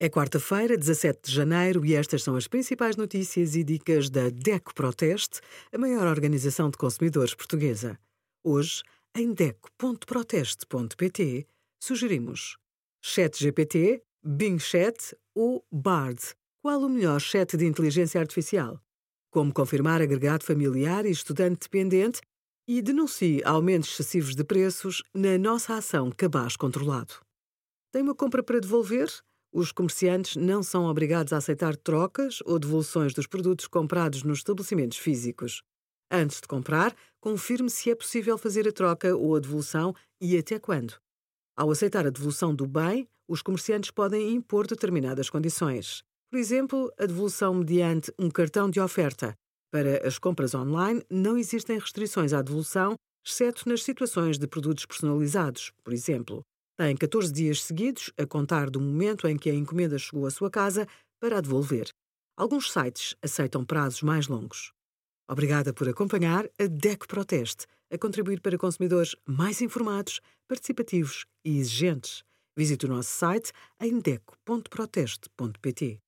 É quarta-feira, 17 de janeiro, e estas são as principais notícias e dicas da DECO Proteste, a maior organização de consumidores portuguesa. Hoje, em DECO.proteste.pt, sugerimos ChatGPT, Bing Chat ou Bard. Qual o melhor chat de inteligência artificial? Como confirmar agregado familiar e estudante dependente e denuncie aumentos excessivos de preços na nossa ação Cabaz Controlado. Tem uma compra para devolver? Os comerciantes não são obrigados a aceitar trocas ou devoluções dos produtos comprados nos estabelecimentos físicos. Antes de comprar, confirme se é possível fazer a troca ou a devolução e até quando. Ao aceitar a devolução do bem, os comerciantes podem impor determinadas condições. Por exemplo, a devolução mediante um cartão de oferta. Para as compras online, não existem restrições à devolução, exceto nas situações de produtos personalizados, por exemplo. Tem 14 dias seguidos, a contar do momento em que a encomenda chegou à sua casa, para a devolver. Alguns sites aceitam prazos mais longos. Obrigada por acompanhar a DECO Proteste, a contribuir para consumidores mais informados, participativos e exigentes. Visite o nosso site em deco.proteste.pt.